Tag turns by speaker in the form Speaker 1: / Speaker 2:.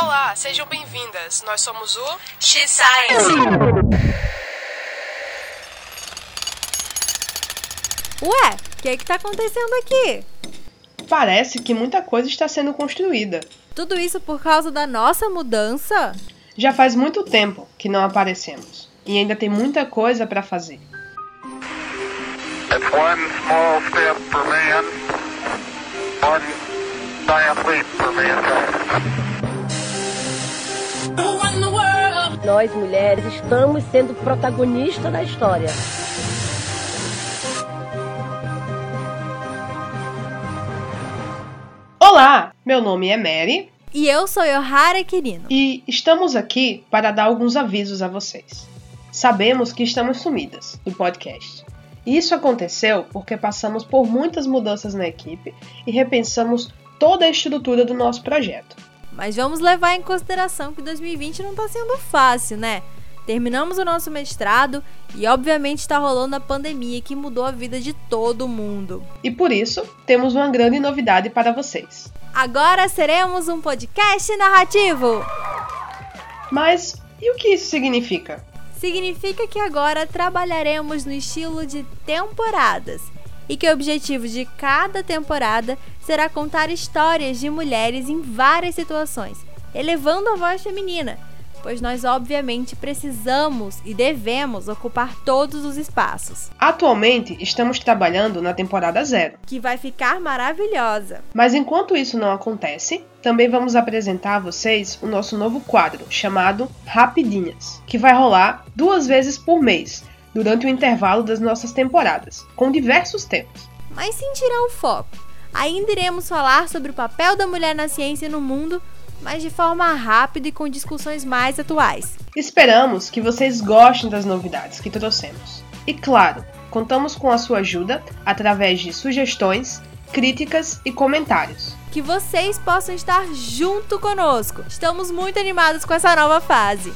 Speaker 1: Olá, sejam bem-vindas. Nós somos o
Speaker 2: X-Science.
Speaker 3: Ué, o que é que tá acontecendo aqui?
Speaker 1: Parece que muita coisa está sendo construída.
Speaker 3: Tudo isso por causa da nossa mudança?
Speaker 1: Já faz muito tempo que não aparecemos e ainda tem muita coisa para fazer.
Speaker 4: It's one small step for man, one giant leap for mankind.
Speaker 5: Nós, mulheres, estamos sendo protagonistas da história.
Speaker 1: Olá, meu nome é Mary
Speaker 3: E eu sou Yohara Quirino.
Speaker 1: e estamos aqui para dar alguns avisos a vocês. Sabemos que estamos sumidas do podcast. E isso aconteceu porque passamos por muitas mudanças na equipe e repensamos toda a estrutura do nosso projeto.
Speaker 3: Mas vamos levar em consideração que 2020 não tá sendo fácil, né? Terminamos o nosso mestrado e, obviamente, está rolando a pandemia que mudou a vida de todo mundo.
Speaker 1: E por isso, temos uma grande novidade para vocês.
Speaker 3: Agora seremos um podcast narrativo!
Speaker 1: Mas e o que isso significa?
Speaker 3: Significa que agora trabalharemos no estilo de temporadas e que o objetivo de cada temporada será contar histórias de mulheres em várias situações, elevando a voz feminina, pois nós obviamente precisamos e devemos ocupar todos os espaços,
Speaker 1: Atualmente, estamos trabalhando na temporada zero.
Speaker 3: que vai ficar maravilhosa.
Speaker 1: Mas enquanto isso não acontece, também vamos apresentar a vocês o nosso novo quadro chamado Rapidinhas, que vai rolar duas vezes por mês, durante o intervalo das nossas temporadas, com diversos temas.
Speaker 3: Mas sem tirar o foco, ainda iremos falar sobre o papel da mulher na ciência e no mundo, mas de forma rápida e com discussões mais atuais.
Speaker 1: Esperamos que vocês gostem das novidades que trouxemos. E claro, contamos com a sua ajuda através de sugestões, críticas e comentários.
Speaker 3: Que vocês possam estar junto conosco. Estamos muito animados com essa nova fase.